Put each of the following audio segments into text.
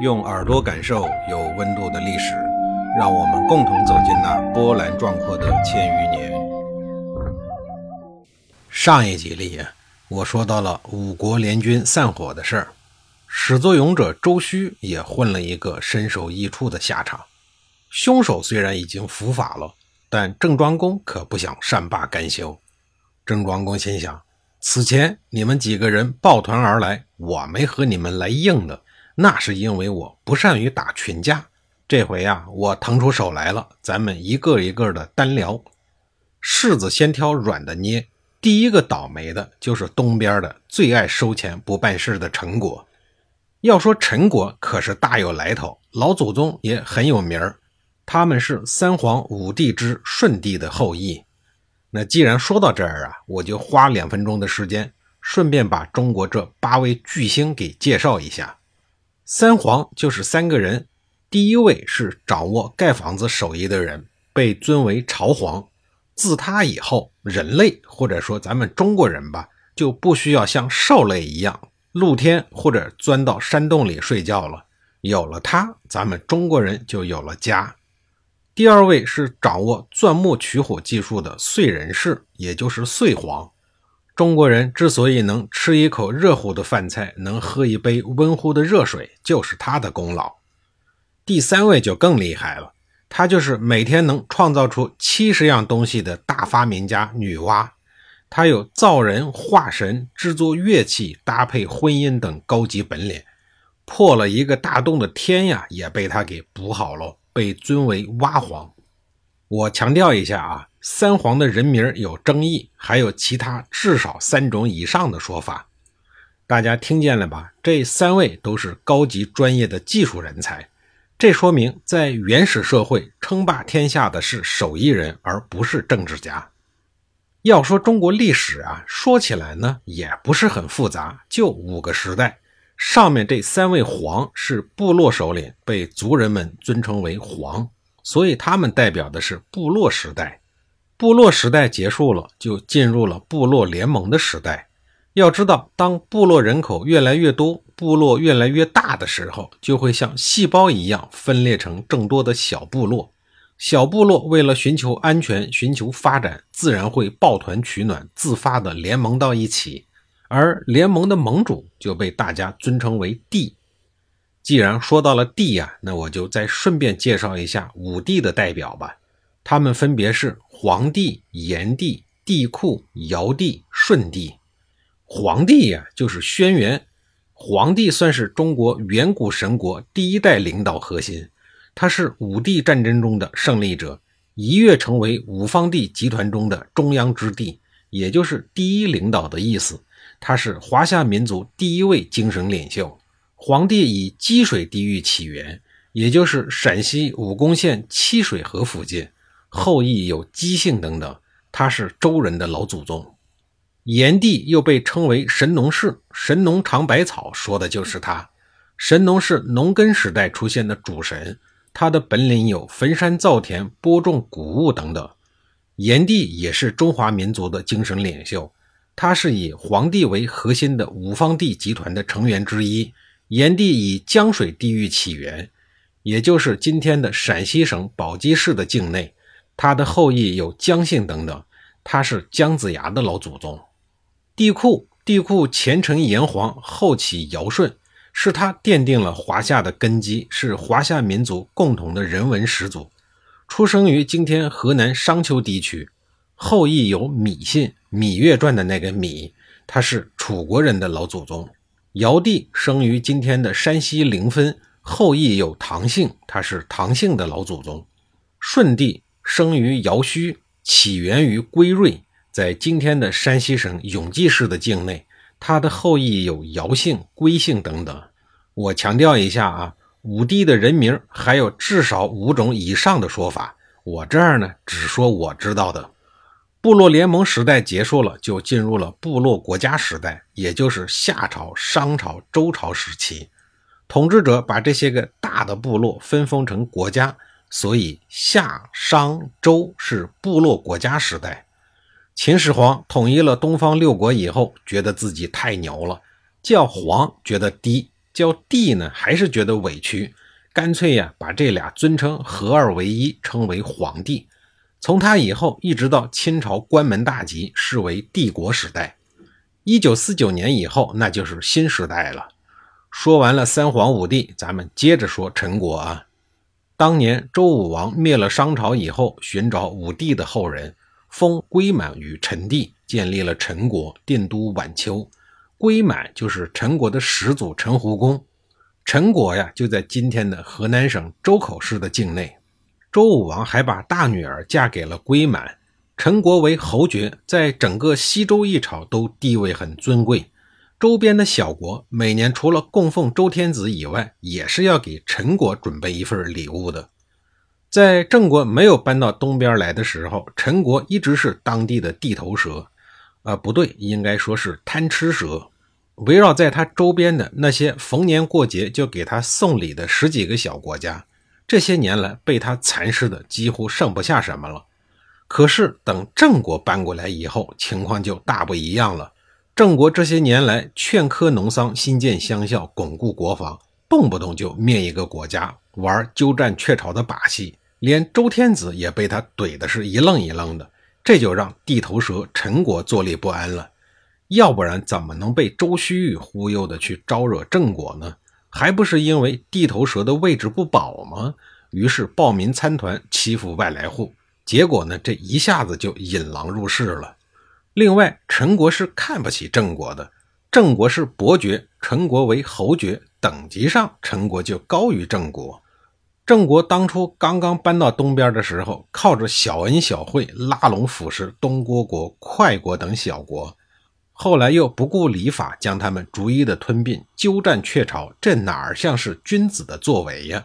用耳朵感受有温度的历史，让我们共同走进那波澜壮阔的千余年。上一集里，我说到了五国联军散伙的事儿，始作俑者周须也混了一个身首异处的下场。凶手虽然已经伏法了，但郑庄公可不想善罢甘休。郑庄公心想：此前你们几个人抱团而来，我没和你们来硬的。那是因为我不善于打群架，这回呀，我腾出手来了，咱们一个一个的单聊。柿子先挑软的捏，第一个倒霉的就是东边的最爱收钱不办事的陈国。要说陈国可是大有来头，老祖宗也很有名儿，他们是三皇五帝之舜帝的后裔。那既然说到这儿啊，我就花两分钟的时间，顺便把中国这八位巨星给介绍一下。三皇就是三个人，第一位是掌握盖房子手艺的人，被尊为朝皇。自他以后，人类或者说咱们中国人吧，就不需要像兽类一样露天或者钻到山洞里睡觉了。有了他，咱们中国人就有了家。第二位是掌握钻木取火技术的燧人氏，也就是燧皇。中国人之所以能吃一口热乎的饭菜，能喝一杯温乎的热水，就是他的功劳。第三位就更厉害了，他就是每天能创造出七十样东西的大发明家女娲。她有造人、化神、制作乐器、搭配婚姻等高级本领。破了一个大洞的天呀，也被他给补好了，被尊为娲皇。我强调一下啊。三皇的人名有争议，还有其他至少三种以上的说法，大家听见了吧？这三位都是高级专业的技术人才，这说明在原始社会称霸天下的是手艺人，而不是政治家。要说中国历史啊，说起来呢也不是很复杂，就五个时代。上面这三位皇是部落首领，被族人们尊称为皇，所以他们代表的是部落时代。部落时代结束了，就进入了部落联盟的时代。要知道，当部落人口越来越多，部落越来越大的时候，就会像细胞一样分裂成更多的小部落。小部落为了寻求安全、寻求发展，自然会抱团取暖，自发的联盟到一起。而联盟的盟主就被大家尊称为帝。既然说到了帝呀，那我就再顺便介绍一下五帝的代表吧。他们分别是黄帝、炎帝、帝喾、尧帝、舜帝。黄帝呀，就是轩辕。黄帝算是中国远古神国第一代领导核心，他是五帝战争中的胜利者，一跃成为五方帝集团中的中央之帝，也就是第一领导的意思。他是华夏民族第一位精神领袖。黄帝以积水地域起源，也就是陕西武功县七水河附近。后裔有姬姓等等，他是周人的老祖宗。炎帝又被称为神农氏，神农尝百草，说的就是他。神农是农耕时代出现的主神，他的本领有焚山造田、播种谷物等等。炎帝也是中华民族的精神领袖，他是以黄帝为核心的五方帝集团的成员之一。炎帝以江水地域起源，也就是今天的陕西省宝鸡市的境内。他的后裔有姜姓等等，他是姜子牙的老祖宗。帝喾，帝喾前承炎黄，后起尧舜，是他奠定了华夏的根基，是华夏民族共同的人文始祖。出生于今天河南商丘地区，后裔有芈姓，《芈月传》的那个芈，他是楚国人的老祖宗。尧帝生于今天的山西临汾，后裔有唐姓，他是唐姓的老祖宗。舜帝。生于尧墟，起源于归瑞，在今天的山西省永济市的境内。他的后裔有尧姓、归姓等等。我强调一下啊，武帝的人名还有至少五种以上的说法。我这儿呢，只说我知道的。部落联盟时代结束了，就进入了部落国家时代，也就是夏朝、商朝、周朝时期。统治者把这些个大的部落分封成国家。所以夏、商、周是部落国家时代。秦始皇统一了东方六国以后，觉得自己太牛了，叫皇觉得低，叫帝呢，还是觉得委屈，干脆呀把这俩尊称合二为一，称为皇帝。从他以后一直到清朝关门大吉，视为帝国时代。一九四九年以后，那就是新时代了。说完了三皇五帝，咱们接着说陈国啊。当年周武王灭了商朝以后，寻找武帝的后人，封归满于陈地，建立了陈国，定都宛丘。归满就是陈国的始祖陈胡公。陈国呀，就在今天的河南省周口市的境内。周武王还把大女儿嫁给了归满。陈国为侯爵，在整个西周一朝都地位很尊贵。周边的小国每年除了供奉周天子以外，也是要给陈国准备一份礼物的。在郑国没有搬到东边来的时候，陈国一直是当地的地头蛇，啊，不对，应该说是贪吃蛇。围绕在他周边的那些逢年过节就给他送礼的十几个小国家，这些年来被他蚕食的几乎剩不下什么了。可是等郑国搬过来以后，情况就大不一样了。郑国这些年来劝科农桑，新建乡校，巩固国防，动不动就灭一个国家，玩鸠占鹊巢的把戏，连周天子也被他怼的是一愣一愣的。这就让地头蛇陈国坐立不安了。要不然怎么能被周须臾忽悠的去招惹郑国呢？还不是因为地头蛇的位置不保吗？于是暴民参团欺负外来户。结果呢，这一下子就引狼入室了。另外，陈国是看不起郑国的，郑国是伯爵，陈国为侯爵，等级上陈国就高于郑国。郑国当初刚刚搬到东边的时候，靠着小恩小惠拉拢腐蚀东郭国、快国等小国，后来又不顾礼法将他们逐一的吞并，鸠占鹊巢，这哪儿像是君子的作为呀？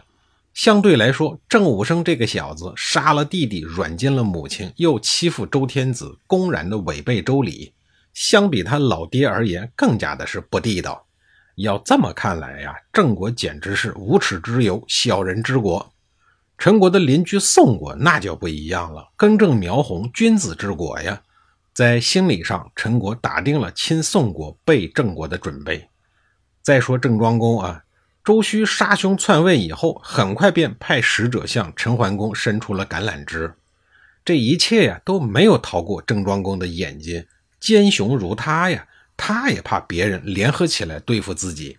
相对来说，郑武生这个小子杀了弟弟，软禁了母亲，又欺负周天子，公然的违背周礼，相比他老爹而言，更加的是不地道。要这么看来呀，郑国简直是无耻之尤，小人之国。陈国的邻居宋国那就不一样了，根正苗红，君子之国呀。在心理上，陈国打定了亲宋国、背郑国的准备。再说郑庄公啊。周须杀兄篡位以后，很快便派使者向陈桓公伸出了橄榄枝。这一切呀，都没有逃过郑庄公的眼睛。奸雄如他呀，他也怕别人联合起来对付自己。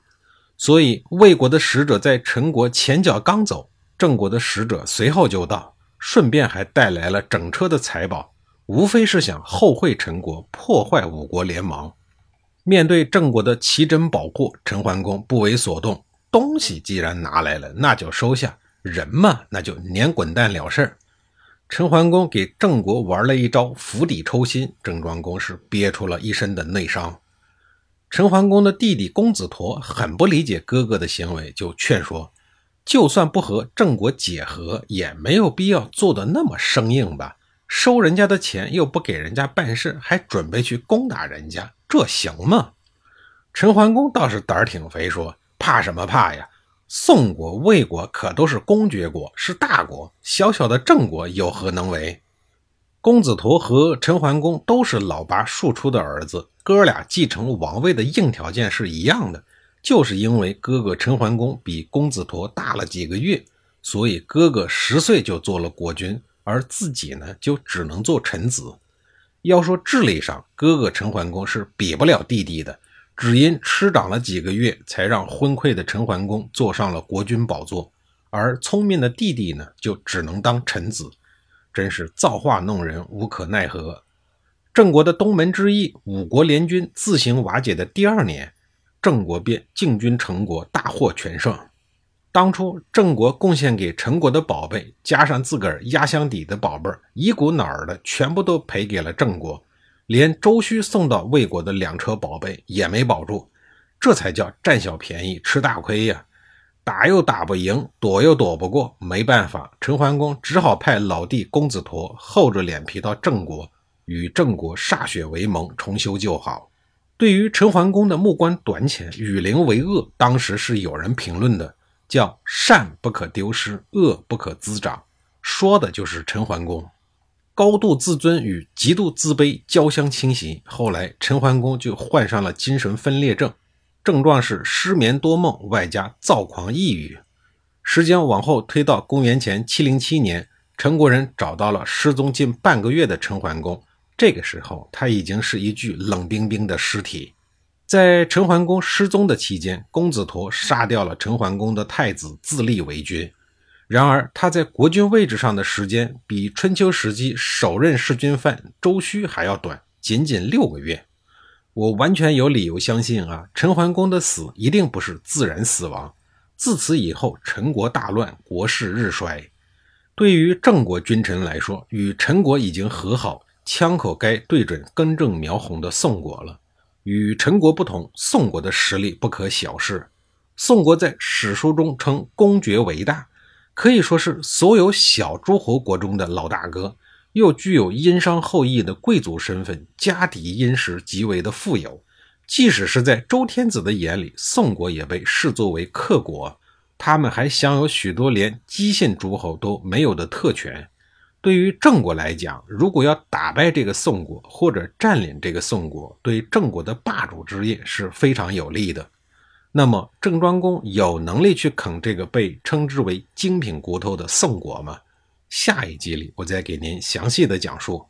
所以，魏国的使者在陈国前脚刚走，郑国的使者随后就到，顺便还带来了整车的财宝，无非是想后会陈国，破坏五国联盟。面对郑国的奇珍宝库，陈桓公不为所动。东西既然拿来了，那就收下；人嘛，那就撵滚蛋了事儿。陈桓公给郑国玩了一招釜底抽薪，郑庄公是憋出了一身的内伤。陈桓公的弟弟公子陀很不理解哥哥的行为，就劝说：就算不和郑国解和，也没有必要做的那么生硬吧？收人家的钱又不给人家办事，还准备去攻打人家，这行吗？陈桓公倒是胆儿挺肥，说。怕什么怕呀？宋国、魏国可都是公爵国，是大国，小小的郑国有何能为？公子陀和陈桓公都是老八庶出的儿子，哥俩继承王位的硬条件是一样的，就是因为哥哥陈桓公比公子陀大了几个月，所以哥哥十岁就做了国君，而自己呢就只能做臣子。要说智力上，哥哥陈桓公是比不了弟弟的。只因吃长了几个月，才让昏聩的陈桓公坐上了国君宝座，而聪明的弟弟呢，就只能当臣子，真是造化弄人，无可奈何。郑国的东门之役，五国联军自行瓦解的第二年，郑国便进军陈国，大获全胜。当初郑国贡献给陈国的宝贝，加上自个儿压箱底的宝贝儿，一股脑儿的全部都赔给了郑国。连周须送到魏国的两车宝贝也没保住，这才叫占小便宜吃大亏呀！打又打不赢，躲又躲不过，没办法，陈桓公只好派老弟公子陀厚着脸皮到郑国，与郑国歃血为盟，重修旧好。对于陈桓公的目光短浅、与邻为恶，当时是有人评论的，叫善不可丢失，恶不可滋长，说的就是陈桓公。高度自尊与极度自卑交相侵袭，后来陈桓公就患上了精神分裂症。症状是失眠多梦，外加躁狂抑郁。时间往后推到公元前七零七年，陈国人找到了失踪近半个月的陈桓公。这个时候，他已经是一具冷冰冰的尸体。在陈桓公失踪的期间，公子陀杀掉了陈桓公的太子，自立为君。然而，他在国君位置上的时间比春秋时期首任弑君犯周须还要短，仅仅六个月。我完全有理由相信啊，陈桓公的死一定不是自然死亡。自此以后，陈国大乱，国势日衰。对于郑国君臣来说，与陈国已经和好，枪口该对准根正苗红的宋国了。与陈国不同，宋国的实力不可小视。宋国在史书中称公爵为大，可以说是所有小诸侯国中的老大哥，又具有殷商后裔的贵族身份，家底殷实，极为的富有。即使是在周天子的眼里，宋国也被视作为客国，他们还享有许多连姬姓诸侯都没有的特权。对于郑国来讲，如果要打败这个宋国或者占领这个宋国，对郑国的霸主之业是非常有利的。那么郑庄公有能力去啃这个被称之为精品骨头的宋国吗？下一集里我再给您详细的讲述。